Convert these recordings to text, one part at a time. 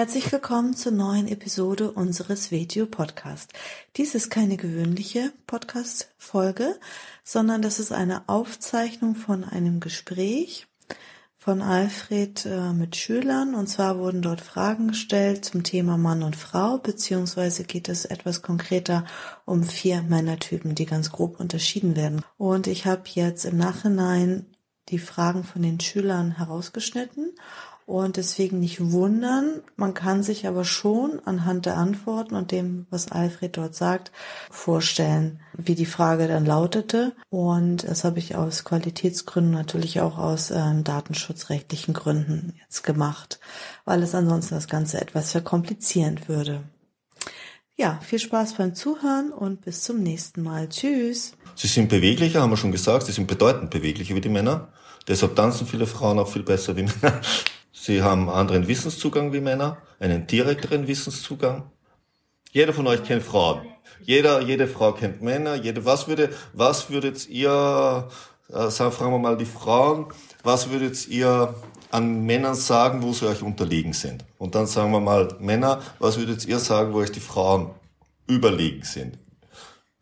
Herzlich willkommen zur neuen Episode unseres Video Podcast. Dies ist keine gewöhnliche Podcast Folge, sondern das ist eine Aufzeichnung von einem Gespräch von Alfred äh, mit Schülern. Und zwar wurden dort Fragen gestellt zum Thema Mann und Frau, beziehungsweise geht es etwas konkreter um vier Männertypen, die ganz grob unterschieden werden. Und ich habe jetzt im Nachhinein die Fragen von den Schülern herausgeschnitten und deswegen nicht wundern. Man kann sich aber schon anhand der Antworten und dem, was Alfred dort sagt, vorstellen, wie die Frage dann lautete. Und das habe ich aus Qualitätsgründen, natürlich auch aus äh, datenschutzrechtlichen Gründen jetzt gemacht, weil es ansonsten das Ganze etwas verkomplizieren würde. Ja, viel Spaß beim Zuhören und bis zum nächsten Mal. Tschüss. Sie sind beweglicher, haben wir schon gesagt. Sie sind bedeutend beweglicher wie die Männer. Deshalb tanzen viele Frauen auch viel besser wie Männer. Sie haben anderen Wissenszugang wie Männer, einen direkteren Wissenszugang. Jeder von euch kennt Frauen. Jeder, jede Frau kennt Männer. Jede, was würde, was würdet ihr, äh, fragen wir mal die Frauen, was würdet ihr an Männern sagen, wo sie euch unterlegen sind? Und dann sagen wir mal Männer, was würdet ihr sagen, wo euch die Frauen überlegen sind?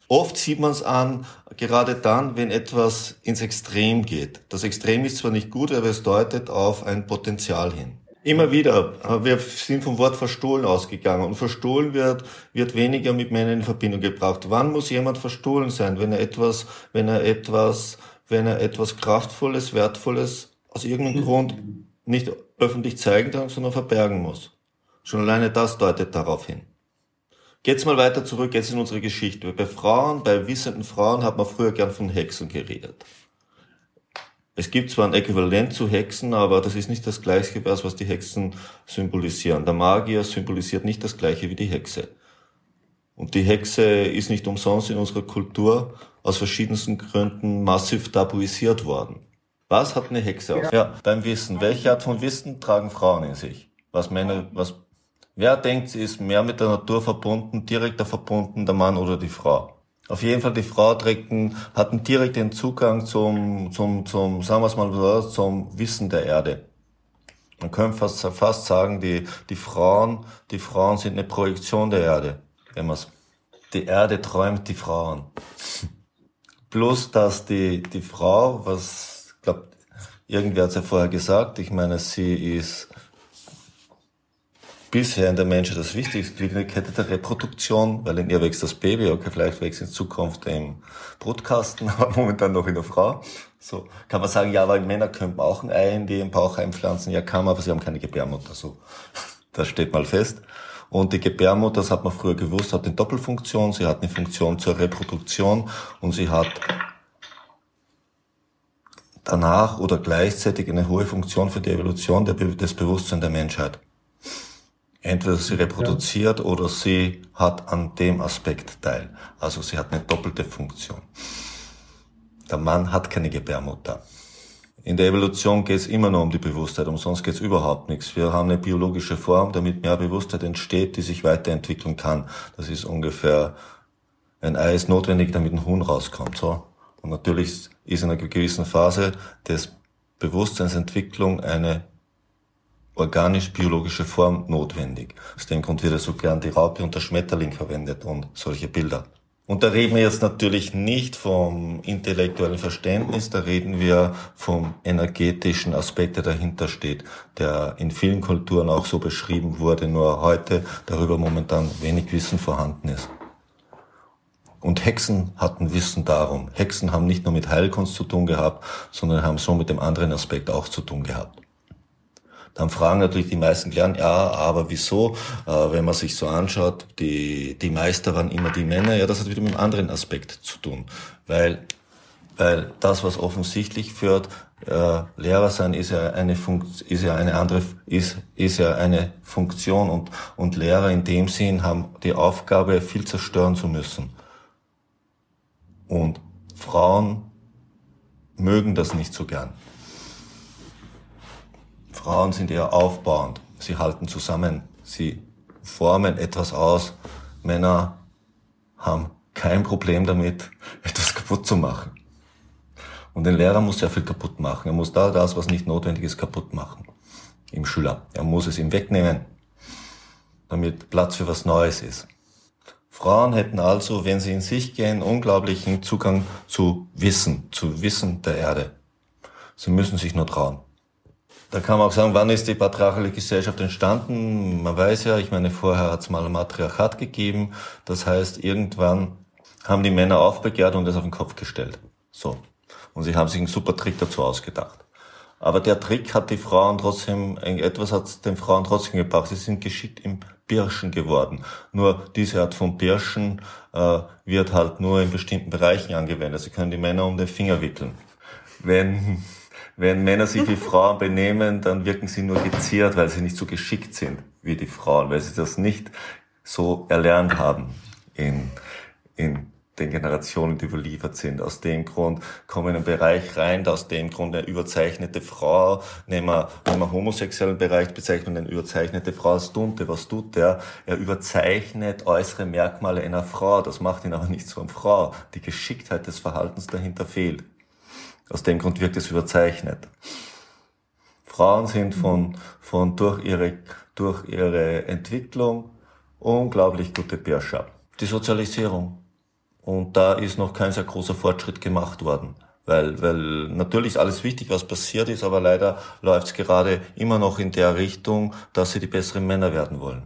Oft sieht man es an, gerade dann, wenn etwas ins Extrem geht. Das Extrem ist zwar nicht gut, aber es deutet auf ein Potenzial hin. Immer wieder, wir sind vom Wort verstohlen ausgegangen und verstohlen wird, wird weniger mit Männern in Verbindung gebracht. Wann muss jemand verstohlen sein, wenn er etwas, wenn er etwas, wenn er etwas Kraftvolles, Wertvolles aus irgendeinem Grund nicht öffentlich zeigen kann, sondern verbergen muss? Schon alleine das deutet darauf hin. Geht's mal weiter zurück, jetzt in unsere Geschichte. Bei Frauen, bei wissenden Frauen hat man früher gern von Hexen geredet. Es gibt zwar ein Äquivalent zu Hexen, aber das ist nicht das gleiche, was die Hexen symbolisieren. Der Magier symbolisiert nicht das gleiche wie die Hexe. Und die Hexe ist nicht umsonst in unserer Kultur aus verschiedensten Gründen massiv tabuisiert worden. Was hat eine Hexe aus? Ja, beim Wissen. Welche Art von Wissen tragen Frauen in sich? Was Männer, was Wer denkt, sie ist mehr mit der Natur verbunden, direkter verbunden, der Mann oder die Frau? Auf jeden Fall, die Frau trägt einen, hat einen direkten Zugang zum, zum, zum, sagen wir mal zum Wissen der Erde. Man könnte fast, fast sagen, die, die Frauen, die Frauen sind eine Projektion der Erde, wenn man's, die Erde träumt die Frauen. Plus, dass die, die Frau, was, glaub, irgendwer hat es ja vorher gesagt, ich meine, sie ist bisher in der Menschheit das wichtigste Glied in der Kette der Reproduktion, weil in ihr wächst das Baby, okay, vielleicht wächst in Zukunft im Brutkasten, aber momentan noch in der Frau. So kann man sagen, ja, aber Männer könnten auch ein Ei in den Bauch einpflanzen, ja kann man, aber sie haben keine Gebärmutter, so. Das steht mal fest. Und die Gebärmutter, das hat man früher gewusst, hat eine Doppelfunktion, sie hat eine Funktion zur Reproduktion und sie hat danach oder gleichzeitig eine hohe Funktion für die Evolution des Bewusstseins der Menschheit. Entweder sie reproduziert ja. oder sie hat an dem Aspekt teil. Also sie hat eine doppelte Funktion. Der Mann hat keine Gebärmutter. In der Evolution geht es immer nur um die Bewusstheit, umsonst geht es überhaupt nichts. Wir haben eine biologische Form, damit mehr Bewusstheit entsteht, die sich weiterentwickeln kann. Das ist ungefähr, ein Ei ist notwendig, damit ein Huhn rauskommt. So. Und natürlich ist in einer gewissen Phase des Bewusstseinsentwicklung eine organisch-biologische Form notwendig. Aus dem Grund wird so gern die Raupe und der Schmetterling verwendet und solche Bilder. Und da reden wir jetzt natürlich nicht vom intellektuellen Verständnis, da reden wir vom energetischen Aspekt, der dahinter steht, der in vielen Kulturen auch so beschrieben wurde, nur heute darüber momentan wenig Wissen vorhanden ist. Und Hexen hatten Wissen darum. Hexen haben nicht nur mit Heilkunst zu tun gehabt, sondern haben so mit dem anderen Aspekt auch zu tun gehabt. Dann fragen natürlich die meisten Kleinen, ja, aber wieso, äh, wenn man sich so anschaut, die, die Meister waren immer die Männer, ja, das hat wieder mit einem anderen Aspekt zu tun. Weil, weil das, was offensichtlich führt, äh, Lehrer sein ist ja eine Funkt, ist ja eine andere, ist, ist ja eine Funktion und, und Lehrer in dem Sinn haben die Aufgabe, viel zerstören zu müssen. Und Frauen mögen das nicht so gern. Frauen sind eher aufbauend. Sie halten zusammen. Sie formen etwas aus. Männer haben kein Problem damit, etwas kaputt zu machen. Und den Lehrer muss sehr viel kaputt machen. Er muss da das, was nicht notwendig ist, kaputt machen. Im Schüler. Er muss es ihm wegnehmen, damit Platz für was Neues ist. Frauen hätten also, wenn sie in sich gehen, unglaublichen Zugang zu Wissen, zu Wissen der Erde. Sie müssen sich nur trauen. Da kann man auch sagen, wann ist die patriarchale Gesellschaft entstanden? Man weiß ja, ich meine, vorher hat es mal ein Matriarchat gegeben. Das heißt, irgendwann haben die Männer aufbegehrt und das auf den Kopf gestellt. So. Und sie haben sich einen super Trick dazu ausgedacht. Aber der Trick hat die Frauen trotzdem, etwas hat den Frauen trotzdem gebracht. Sie sind geschickt im Birschen geworden. Nur diese Art von Birschen äh, wird halt nur in bestimmten Bereichen angewendet. Sie können die Männer um den Finger wickeln. Wenn wenn Männer sich wie Frauen benehmen, dann wirken sie nur geziert, weil sie nicht so geschickt sind wie die Frauen, weil sie das nicht so erlernt haben in, in den Generationen, die überliefert sind. Aus dem Grund kommen in einen Bereich rein, aus dem Grund eine überzeichnete Frau, nehmen wir, nehmen wir homosexuellen Bereich, bezeichnen eine überzeichnete Frau als Dunte. Was tut der? Er überzeichnet äußere Merkmale einer Frau. Das macht ihn aber nicht zu einer Frau. Die Geschicktheit des Verhaltens dahinter fehlt. Aus dem Grund wirkt es überzeichnet. Frauen sind von, von durch ihre, durch ihre Entwicklung unglaublich gute Birscher. Die Sozialisierung. Und da ist noch kein sehr großer Fortschritt gemacht worden. Weil, weil natürlich ist alles wichtig, was passiert ist, aber leider läuft es gerade immer noch in der Richtung, dass sie die besseren Männer werden wollen.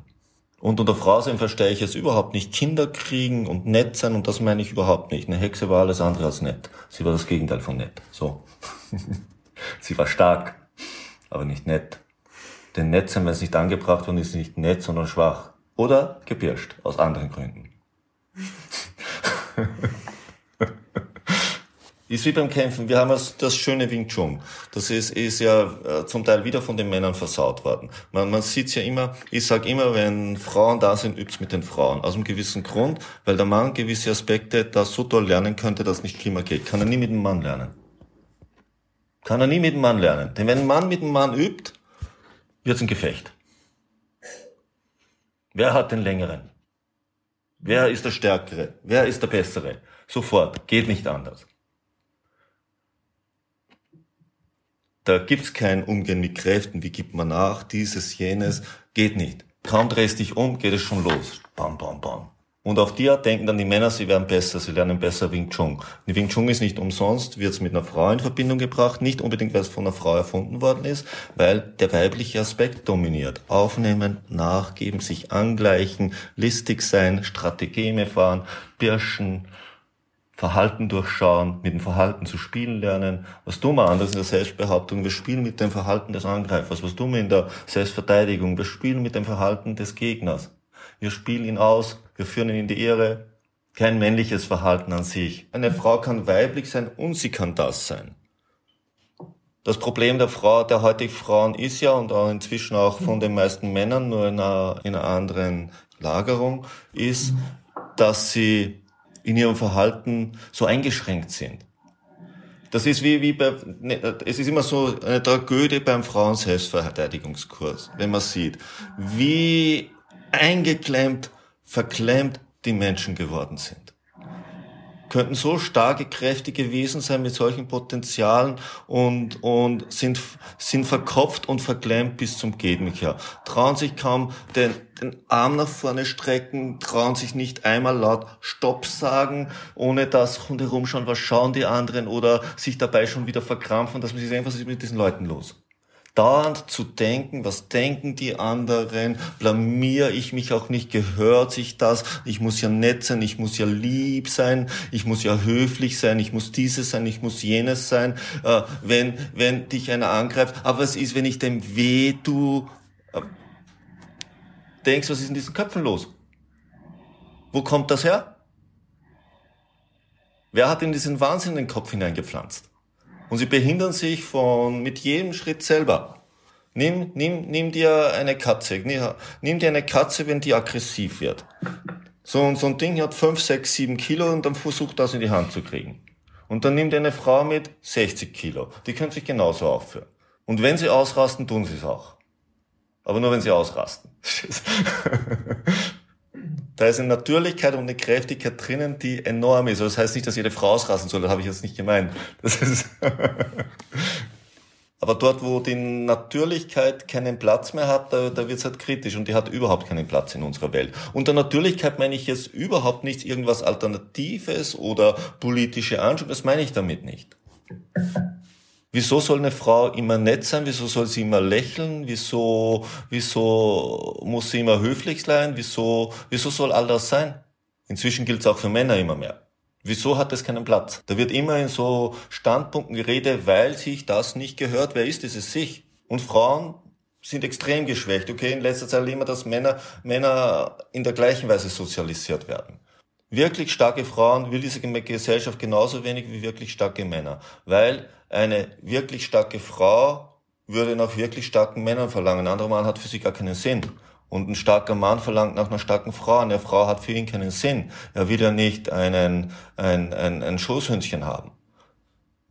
Und unter Frau verstehe ich es überhaupt nicht. Kinder kriegen und nett sein, und das meine ich überhaupt nicht. Eine Hexe war alles andere als nett. Sie war das Gegenteil von nett. So. sie war stark, aber nicht nett. Denn nett sein, wenn es nicht angebracht worden ist, nicht nett, sondern schwach. Oder gepirscht, aus anderen Gründen. Ist wie beim Kämpfen. Wir haben das, das schöne Wing Chun. Das ist, ist ja äh, zum Teil wieder von den Männern versaut worden. Man, man sieht ja immer, ich sage immer, wenn Frauen da sind, übt's mit den Frauen. Aus einem gewissen Grund, weil der Mann gewisse Aspekte da so toll lernen könnte, dass nicht schlimmer geht. Kann er nie mit dem Mann lernen. Kann er nie mit dem Mann lernen. Denn wenn ein Mann mit dem Mann übt, wird's ein Gefecht. Wer hat den längeren? Wer ist der Stärkere? Wer ist der Bessere? Sofort. Geht nicht anders. Da gibt's kein Umgehen mit Kräften, wie gibt man nach, dieses, jenes, geht nicht. Kaum drehst dich um, geht es schon los. Bam, bam, bam. Und auf die Art denken dann die Männer, sie werden besser, sie lernen besser Wing Chun. Die Wing Chun ist nicht umsonst, wird es mit einer Frau in Verbindung gebracht, nicht unbedingt, weil es von einer Frau erfunden worden ist, weil der weibliche Aspekt dominiert. Aufnehmen, nachgeben, sich angleichen, listig sein, Strategeme fahren, Birschen, Verhalten durchschauen, mit dem Verhalten zu spielen lernen. Was tun wir anders in der Selbstbehauptung? Wir spielen mit dem Verhalten des Angreifers. Was tun wir in der Selbstverteidigung? Wir spielen mit dem Verhalten des Gegners. Wir spielen ihn aus, wir führen ihn in die Ehre. Kein männliches Verhalten an sich. Eine Frau kann weiblich sein und sie kann das sein. Das Problem der Frau, der heutigen Frauen ist ja und auch inzwischen auch von den meisten Männern, nur in einer, in einer anderen Lagerung, ist, dass sie in ihrem Verhalten so eingeschränkt sind. Das ist wie, wie bei, ne, es ist immer so eine Tragödie beim Frauen-Selbstverteidigungskurs, wenn man sieht, wie eingeklemmt, verklemmt die Menschen geworden sind könnten so starke, kräftige Wesen sein mit solchen Potenzialen und, und sind, sind verkopft und verklemmt bis zum Geht. Trauen sich kaum den, den Arm nach vorne strecken, trauen sich nicht einmal laut Stopp sagen, ohne dass rundherum schon was schauen die anderen oder sich dabei schon wieder verkrampfen, dass man sich einfach, mit diesen Leuten los? Dauernd zu denken, was denken die anderen, blamier ich mich auch nicht, gehört sich das, ich muss ja nett sein, ich muss ja lieb sein, ich muss ja höflich sein, ich muss dieses sein, ich muss jenes sein, äh, wenn, wenn dich einer angreift, aber was ist, wenn ich dem weh du äh, denkst, was ist in diesen Köpfen los? Wo kommt das her? Wer hat in diesen Wahnsinn in den Kopf hineingepflanzt? Und sie behindern sich von, mit jedem Schritt selber. Nimm, nimm, nimm dir eine Katze. Nimm dir eine Katze, wenn die aggressiv wird. So, so ein Ding hat 5, 6, 7 Kilo und dann versucht das in die Hand zu kriegen. Und dann nimmt eine Frau mit 60 Kilo. Die können sich genauso aufführen. Und wenn sie ausrasten, tun sie es auch. Aber nur wenn sie ausrasten. da ist eine Natürlichkeit und eine Kräftigkeit drinnen, die enorm ist. das heißt nicht, dass jede Frau ausrasten soll, das habe ich jetzt nicht gemeint. Das ist Aber dort, wo die Natürlichkeit keinen Platz mehr hat, da, da wird es halt kritisch und die hat überhaupt keinen Platz in unserer Welt. Unter Natürlichkeit meine ich jetzt überhaupt nichts irgendwas Alternatives oder politische Anschub, das meine ich damit nicht. Wieso soll eine Frau immer nett sein? Wieso soll sie immer lächeln? Wieso, wieso muss sie immer höflich sein? Wieso, wieso soll all das sein? Inzwischen gilt es auch für Männer immer mehr. Wieso hat es keinen Platz? Da wird immer in so Standpunkten geredet, weil sich das nicht gehört. Wer ist dieses sich? Und Frauen sind extrem geschwächt. Okay, in letzter Zeit wir, dass Männer, Männer in der gleichen Weise sozialisiert werden. Wirklich starke Frauen will diese Gesellschaft genauso wenig wie wirklich starke Männer. Weil eine wirklich starke Frau würde nach wirklich starken Männern verlangen. Ein anderer Mann hat für sie gar keinen Sinn. Und ein starker Mann verlangt nach einer starken Frau. Eine Frau hat für ihn keinen Sinn. Er will ja nicht einen, ein, ein, ein Schoßhündchen haben.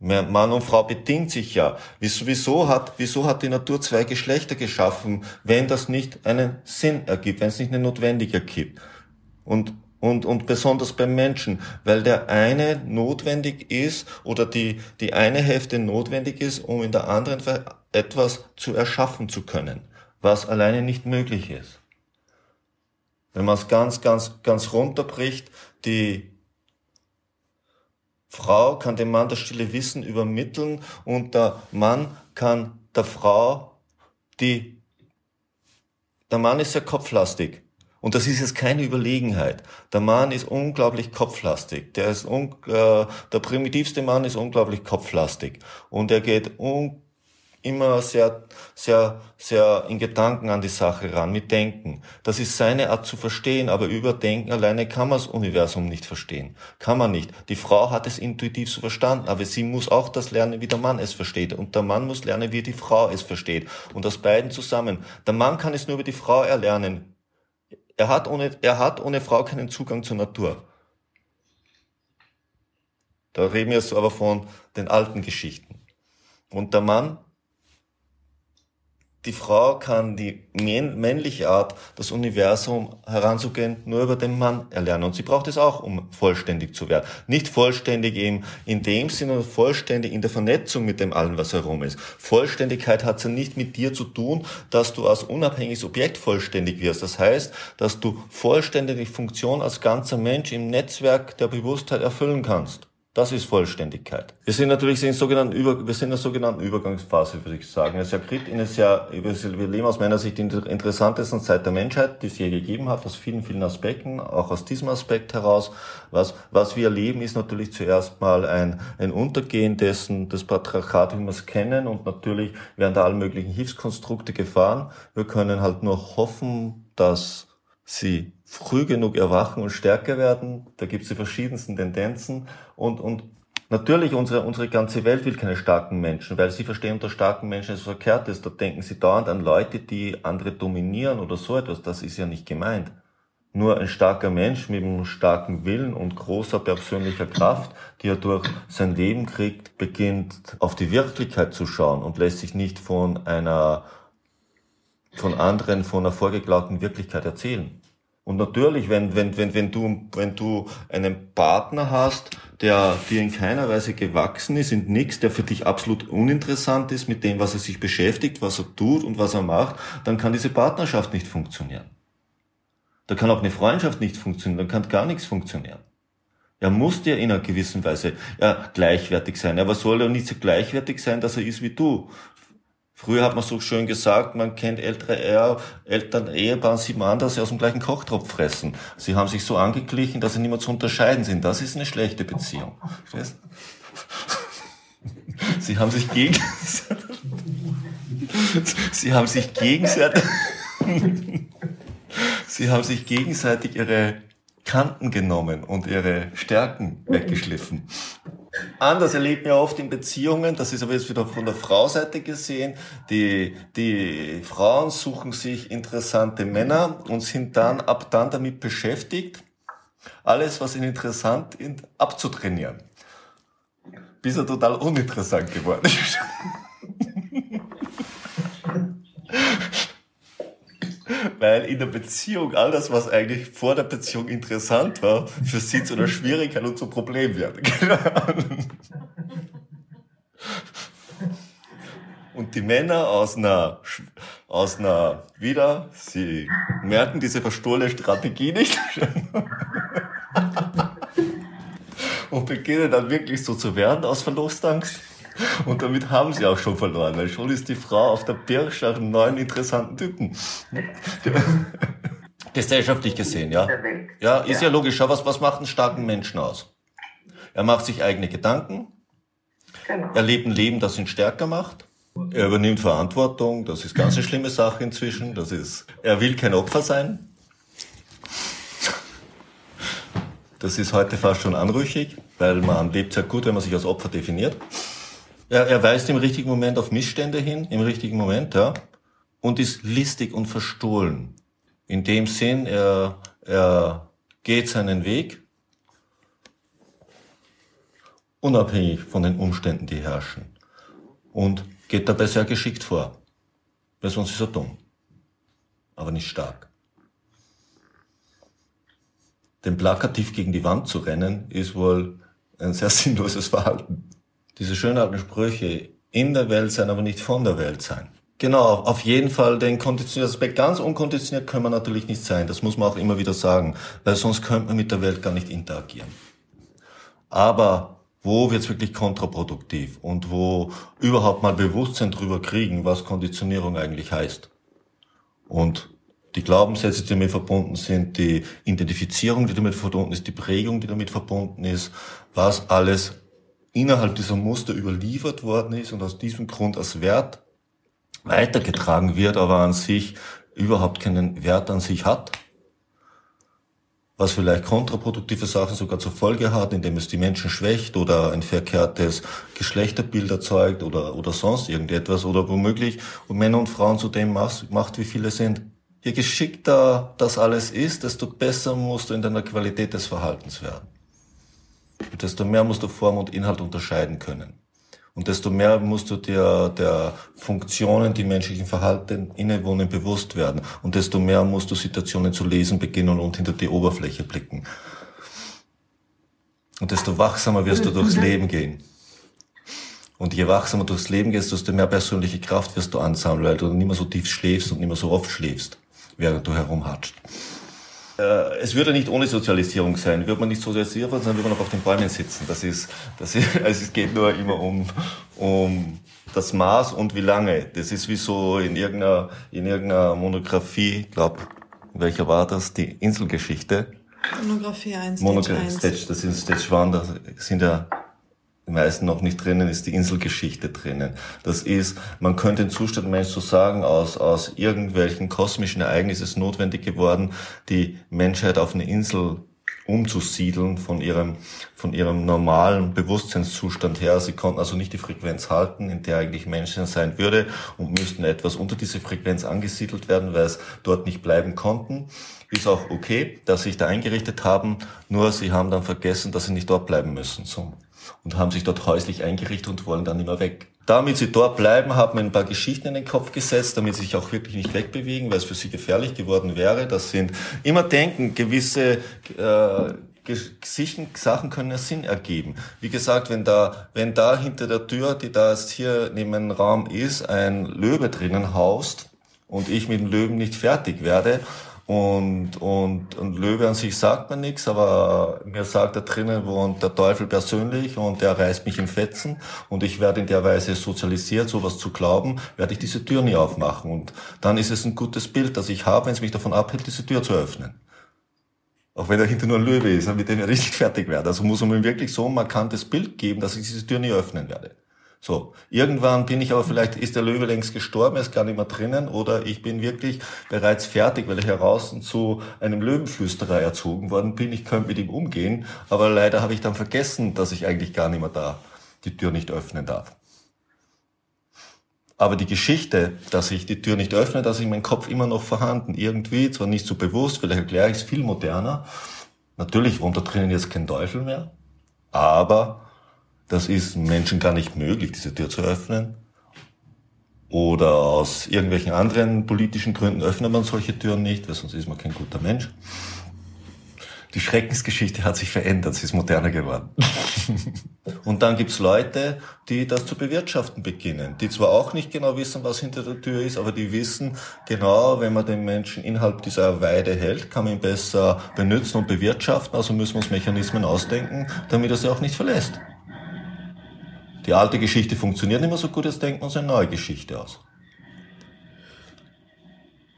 Mann und Frau bedingt sich ja. Wieso, hat, wieso hat die Natur zwei Geschlechter geschaffen, wenn das nicht einen Sinn ergibt, wenn es nicht eine Notwendigkeit gibt? Und, und, und besonders beim Menschen, weil der eine notwendig ist oder die, die eine Hälfte notwendig ist, um in der anderen etwas zu erschaffen zu können was alleine nicht möglich ist. Wenn man es ganz, ganz, ganz runterbricht, die Frau kann dem Mann das stille Wissen übermitteln und der Mann kann der Frau die, der Mann ist sehr kopflastig. Und das ist jetzt keine Überlegenheit. Der Mann ist unglaublich kopflastig. Der ist un, äh, der primitivste Mann ist unglaublich kopflastig. Und er geht un, immer sehr, sehr, sehr in Gedanken an die Sache ran, mit Denken. Das ist seine Art zu verstehen, aber über Denken alleine kann man das Universum nicht verstehen. Kann man nicht. Die Frau hat es intuitiv so verstanden, aber sie muss auch das lernen, wie der Mann es versteht. Und der Mann muss lernen, wie die Frau es versteht. Und aus beiden zusammen. Der Mann kann es nur über die Frau erlernen. Er hat ohne, er hat ohne Frau keinen Zugang zur Natur. Da reden wir jetzt aber von den alten Geschichten. Und der Mann die Frau kann die männliche Art, das Universum heranzugehen, nur über den Mann erlernen. Und sie braucht es auch, um vollständig zu werden. Nicht vollständig im, in dem Sinne, vollständig in der Vernetzung mit dem allen, was herum ist. Vollständigkeit hat ja nicht mit dir zu tun, dass du als unabhängiges Objekt vollständig wirst. Das heißt, dass du vollständig die Funktion als ganzer Mensch im Netzwerk der Bewusstheit erfüllen kannst. Das ist Vollständigkeit. Wir sind natürlich in, sogenannten Über, wir sind in der sogenannten Übergangsphase, würde ich sagen. Es ist ja wir leben aus meiner Sicht in der interessantesten Zeit der Menschheit, die es je gegeben hat, aus vielen, vielen Aspekten, auch aus diesem Aspekt heraus. Was, was wir erleben, ist natürlich zuerst mal ein, ein Untergehen dessen, des Patriarchat, wie wir es kennen, und natürlich werden da alle möglichen Hilfskonstrukte gefahren. Wir können halt nur hoffen, dass sie früh genug erwachen und stärker werden. Da gibt es die verschiedensten Tendenzen und, und Natürlich, unsere, unsere ganze Welt will keine starken Menschen, weil sie verstehen unter starken Menschen etwas Verkehrtes. Da denken sie dauernd an Leute, die andere dominieren oder so etwas. Das ist ja nicht gemeint. Nur ein starker Mensch mit einem starken Willen und großer persönlicher Kraft, die er durch sein Leben kriegt, beginnt auf die Wirklichkeit zu schauen und lässt sich nicht von einer, von anderen, von einer vorgeglaubten Wirklichkeit erzählen. Und natürlich, wenn, wenn, wenn, wenn du, wenn du einen Partner hast, der dir in keiner Weise gewachsen ist, in nichts, der für dich absolut uninteressant ist mit dem, was er sich beschäftigt, was er tut und was er macht, dann kann diese Partnerschaft nicht funktionieren. Da kann auch eine Freundschaft nicht funktionieren, dann kann gar nichts funktionieren. Er muss dir in einer gewissen Weise ja, gleichwertig sein, aber soll er nicht so gleichwertig sein, dass er ist wie du. Früher hat man so schön gesagt, man kennt ältere Ehe, Eltern, Ehepaare, sieht man an, dass sie aus dem gleichen Kochtopf fressen. Sie haben sich so angeglichen, dass sie nicht mehr zu unterscheiden sind. Das ist eine schlechte Beziehung. Sie haben sich gegenseitig, sie haben sich gegenseitig, sie haben sich gegenseitig ihre Kanten genommen und ihre Stärken weggeschliffen. Anders erlebt man oft in Beziehungen, das ist aber jetzt wieder von der Frau-Seite gesehen, die, die Frauen suchen sich interessante Männer und sind dann ab dann damit beschäftigt, Alles, was ihn interessant ist, abzutrainieren. Bis er total uninteressant geworden ist. Weil in der Beziehung all das, was eigentlich vor der Beziehung interessant war, für sie zu einer Schwierigkeit und zum Problem wird. Und die Männer aus einer, aus einer, wieder, sie merken diese verstohlene Strategie nicht. und beginnen dann wirklich so zu werden aus Verlustangst. Und damit haben sie auch schon verloren, weil schon ist die Frau auf der Pirsch nach einem neuen interessanten Typen. Gesellschaftlich gesehen, ja. Ja, ist ja logisch. Schau, was, was macht einen starken Menschen aus? Er macht sich eigene Gedanken. Genau. Er lebt ein Leben, das ihn stärker macht. Er übernimmt Verantwortung. Das ist ganz eine schlimme Sache inzwischen. Das ist, er will kein Opfer sein. Das ist heute fast schon anrüchig, weil man lebt sehr gut, wenn man sich als Opfer definiert. Er, er weist im richtigen Moment auf Missstände hin, im richtigen Moment, ja, und ist listig und verstohlen. In dem Sinn, er, er geht seinen Weg, unabhängig von den Umständen, die herrschen, und geht dabei sehr geschickt vor, weil sonst ist er dumm, aber nicht stark. Denn plakativ gegen die Wand zu rennen, ist wohl ein sehr sinnloses Verhalten diese schönen alten Sprüche, in der Welt sein, aber nicht von der Welt sein. Genau, auf jeden Fall den konditionierten Aspekt. Ganz unkonditioniert können wir natürlich nicht sein. Das muss man auch immer wieder sagen, weil sonst könnte man mit der Welt gar nicht interagieren. Aber wo wird's wirklich kontraproduktiv und wo überhaupt mal Bewusstsein drüber kriegen, was Konditionierung eigentlich heißt. Und die Glaubenssätze, die damit verbunden sind, die Identifizierung, die damit verbunden ist, die Prägung, die damit verbunden ist, was alles innerhalb dieser Muster überliefert worden ist und aus diesem Grund als Wert weitergetragen wird, aber an sich überhaupt keinen Wert an sich hat, was vielleicht kontraproduktive Sachen sogar zur Folge hat, indem es die Menschen schwächt oder ein verkehrtes Geschlechterbild erzeugt oder, oder sonst irgendetwas oder womöglich und Männer und Frauen zu dem macht, wie viele sind. Je geschickter das alles ist, desto besser musst du in deiner Qualität des Verhaltens werden. Desto mehr musst du Form und Inhalt unterscheiden können. Und desto mehr musst du dir der Funktionen, die menschlichen Verhalten innewohnen, bewusst werden. Und desto mehr musst du Situationen zu lesen beginnen und hinter die Oberfläche blicken. Und desto wachsamer wirst du durchs Leben gehen. Und je wachsamer durchs Leben gehst, desto mehr persönliche Kraft wirst du ansammeln, weil du nicht mehr so tief schläfst und nicht mehr so oft schläfst, während du herumhatscht äh, es würde nicht ohne Sozialisierung sein. Würde man nicht sozialisiert werden, dann würde man noch auf den Bäumen sitzen. Das ist, das ist, also es geht nur immer um, um das Maß und wie lange. Das ist wie so in irgendeiner, in irgendeiner Monographie, glaub, welcher war das? Die Inselgeschichte. Monographie 1, Monographie, Stage, das ist Stage 1, da sind ja meisten noch nicht drinnen, ist die Inselgeschichte drinnen. Das ist, man könnte den Zustand Mensch so sagen, aus, aus irgendwelchen kosmischen Ereignissen ist notwendig geworden, die Menschheit auf eine Insel umzusiedeln von ihrem, von ihrem normalen Bewusstseinszustand her. Sie konnten also nicht die Frequenz halten, in der eigentlich Menschen sein würde und müssten etwas unter diese Frequenz angesiedelt werden, weil es dort nicht bleiben konnten. Ist auch okay, dass sie sich da eingerichtet haben, nur sie haben dann vergessen, dass sie nicht dort bleiben müssen. So und haben sich dort häuslich eingerichtet und wollen dann immer weg. Damit sie dort bleiben, haben wir ein paar Geschichten in den Kopf gesetzt, damit sie sich auch wirklich nicht wegbewegen, weil es für sie gefährlich geworden wäre. Das sind immer denken, gewisse äh, Sachen können ja Sinn ergeben. Wie gesagt, wenn da, wenn da hinter der Tür, die da jetzt hier neben dem Raum ist, ein Löwe drinnen haust und ich mit dem Löwen nicht fertig werde, und, und, und Löwe an sich sagt mir nichts, aber mir sagt da drinnen wohnt der Teufel persönlich und der reißt mich in Fetzen und ich werde in der Weise sozialisiert, sowas zu glauben, werde ich diese Tür nie aufmachen. Und dann ist es ein gutes Bild, das ich habe, wenn es mich davon abhält, diese Tür zu öffnen. Auch wenn dahinter nur ein Löwe ist, mit dem ich richtig fertig werde. Also muss man mir wirklich so ein markantes Bild geben, dass ich diese Tür nie öffnen werde. So, irgendwann bin ich aber vielleicht, ist der Löwe längst gestorben, ist gar nicht mehr drinnen, oder ich bin wirklich bereits fertig, weil ich heraus zu einem Löwenflüsterer erzogen worden bin. Ich könnte mit ihm umgehen, aber leider habe ich dann vergessen, dass ich eigentlich gar nicht mehr da die Tür nicht öffnen darf. Aber die Geschichte, dass ich die Tür nicht öffne, dass ich mein Kopf immer noch vorhanden. Irgendwie, zwar nicht so bewusst, vielleicht erkläre ich es viel moderner, Natürlich wohnt da drinnen jetzt kein Teufel mehr, aber das ist Menschen gar nicht möglich, diese Tür zu öffnen. Oder aus irgendwelchen anderen politischen Gründen öffnet man solche Türen nicht, weil sonst ist man kein guter Mensch. Die Schreckensgeschichte hat sich verändert, sie ist moderner geworden. Und dann gibt's Leute, die das zu bewirtschaften beginnen, die zwar auch nicht genau wissen, was hinter der Tür ist, aber die wissen genau, wenn man den Menschen innerhalb dieser Weide hält, kann man ihn besser benutzen und bewirtschaften, also müssen wir uns Mechanismen ausdenken, damit er sie auch nicht verlässt. Die alte Geschichte funktioniert nicht mehr so gut, jetzt denken wir uns eine neue Geschichte aus.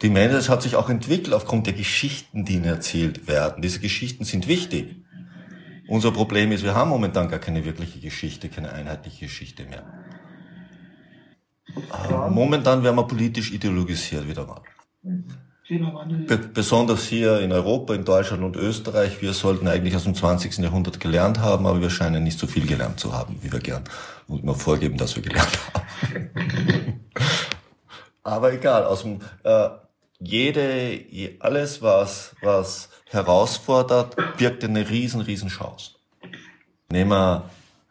Die Menschheit hat sich auch entwickelt aufgrund der Geschichten, die ihnen erzählt werden. Diese Geschichten sind wichtig. Unser Problem ist, wir haben momentan gar keine wirkliche Geschichte, keine einheitliche Geschichte mehr. Äh, momentan werden wir politisch ideologisiert wieder mal. Be besonders hier in Europa, in Deutschland und Österreich, wir sollten eigentlich aus dem 20. Jahrhundert gelernt haben, aber wir scheinen nicht so viel gelernt zu haben, wie wir gern und immer vorgeben, dass wir gelernt haben. aber egal, aus dem äh, jede, alles was, was herausfordert, birgt eine riesen, riesen Chance. Nehmen wir,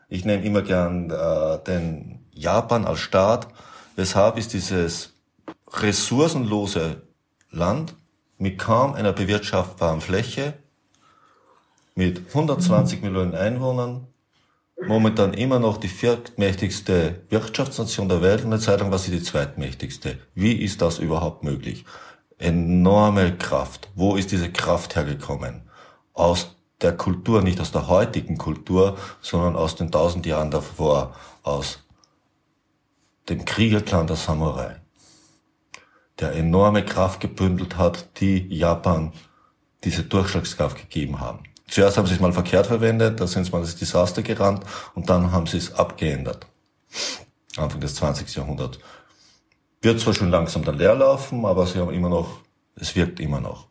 ich nehme immer gern äh, den Japan als Staat. Weshalb ist dieses ressourcenlose Land mit kaum einer bewirtschaftbaren Fläche, mit 120 mhm. Millionen Einwohnern, momentan immer noch die viertmächtigste Wirtschaftsnation der Welt und eine Zeit lang war sie die zweitmächtigste. Wie ist das überhaupt möglich? enorme Kraft. Wo ist diese Kraft hergekommen? Aus der Kultur, nicht aus der heutigen Kultur, sondern aus den tausend Jahren davor, aus dem Kriegerclan der Samurai, der enorme Kraft gebündelt hat, die Japan diese Durchschlagskraft gegeben haben. Zuerst haben sie es mal verkehrt verwendet, dann sind sie mal das Desaster gerannt und dann haben sie es abgeändert. Anfang des 20. Jahrhunderts. Wird zwar schon langsam dann leer laufen, aber sie haben immer noch, es wirkt immer noch.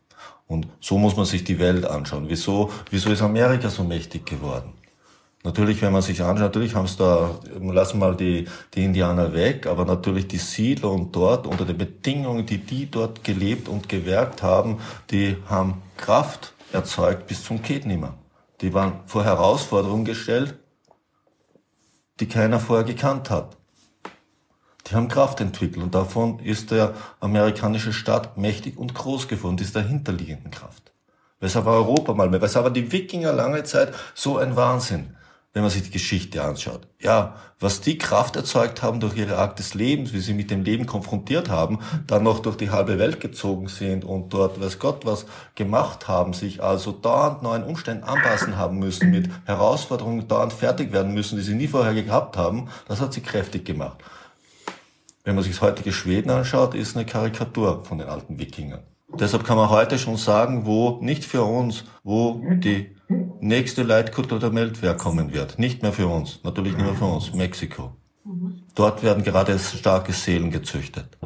Und so muss man sich die Welt anschauen. Wieso, wieso ist Amerika so mächtig geworden? Natürlich, wenn man sich anschaut, natürlich haben es da, lassen mal die, die Indianer weg, aber natürlich die Siedler und dort unter den Bedingungen, die die dort gelebt und gewerkt haben, die haben Kraft erzeugt bis zum Geht nimmer. Die waren vor Herausforderungen gestellt, die keiner vorher gekannt hat. Die haben Kraft entwickelt und davon ist der amerikanische Staat mächtig und groß geworden, ist dahinterliegenden Kraft. Weshalb war Europa mal mehr, weshalb waren die Wikinger lange Zeit so ein Wahnsinn, wenn man sich die Geschichte anschaut. Ja, was die Kraft erzeugt haben durch ihre Art des Lebens, wie sie mit dem Leben konfrontiert haben, dann noch durch die halbe Welt gezogen sind und dort, weiß Gott, was gemacht haben, sich also dauernd neuen Umständen anpassen haben müssen, mit Herausforderungen dauernd fertig werden müssen, die sie nie vorher gehabt haben, das hat sie kräftig gemacht wenn man sich das heutige Schweden anschaut, ist eine Karikatur von den alten Wikingern. Deshalb kann man heute schon sagen, wo nicht für uns, wo die nächste Leitkultur der Welt kommen wird. Nicht mehr für uns, natürlich nicht mehr für uns, Mexiko. Dort werden gerade starke Seelen gezüchtet.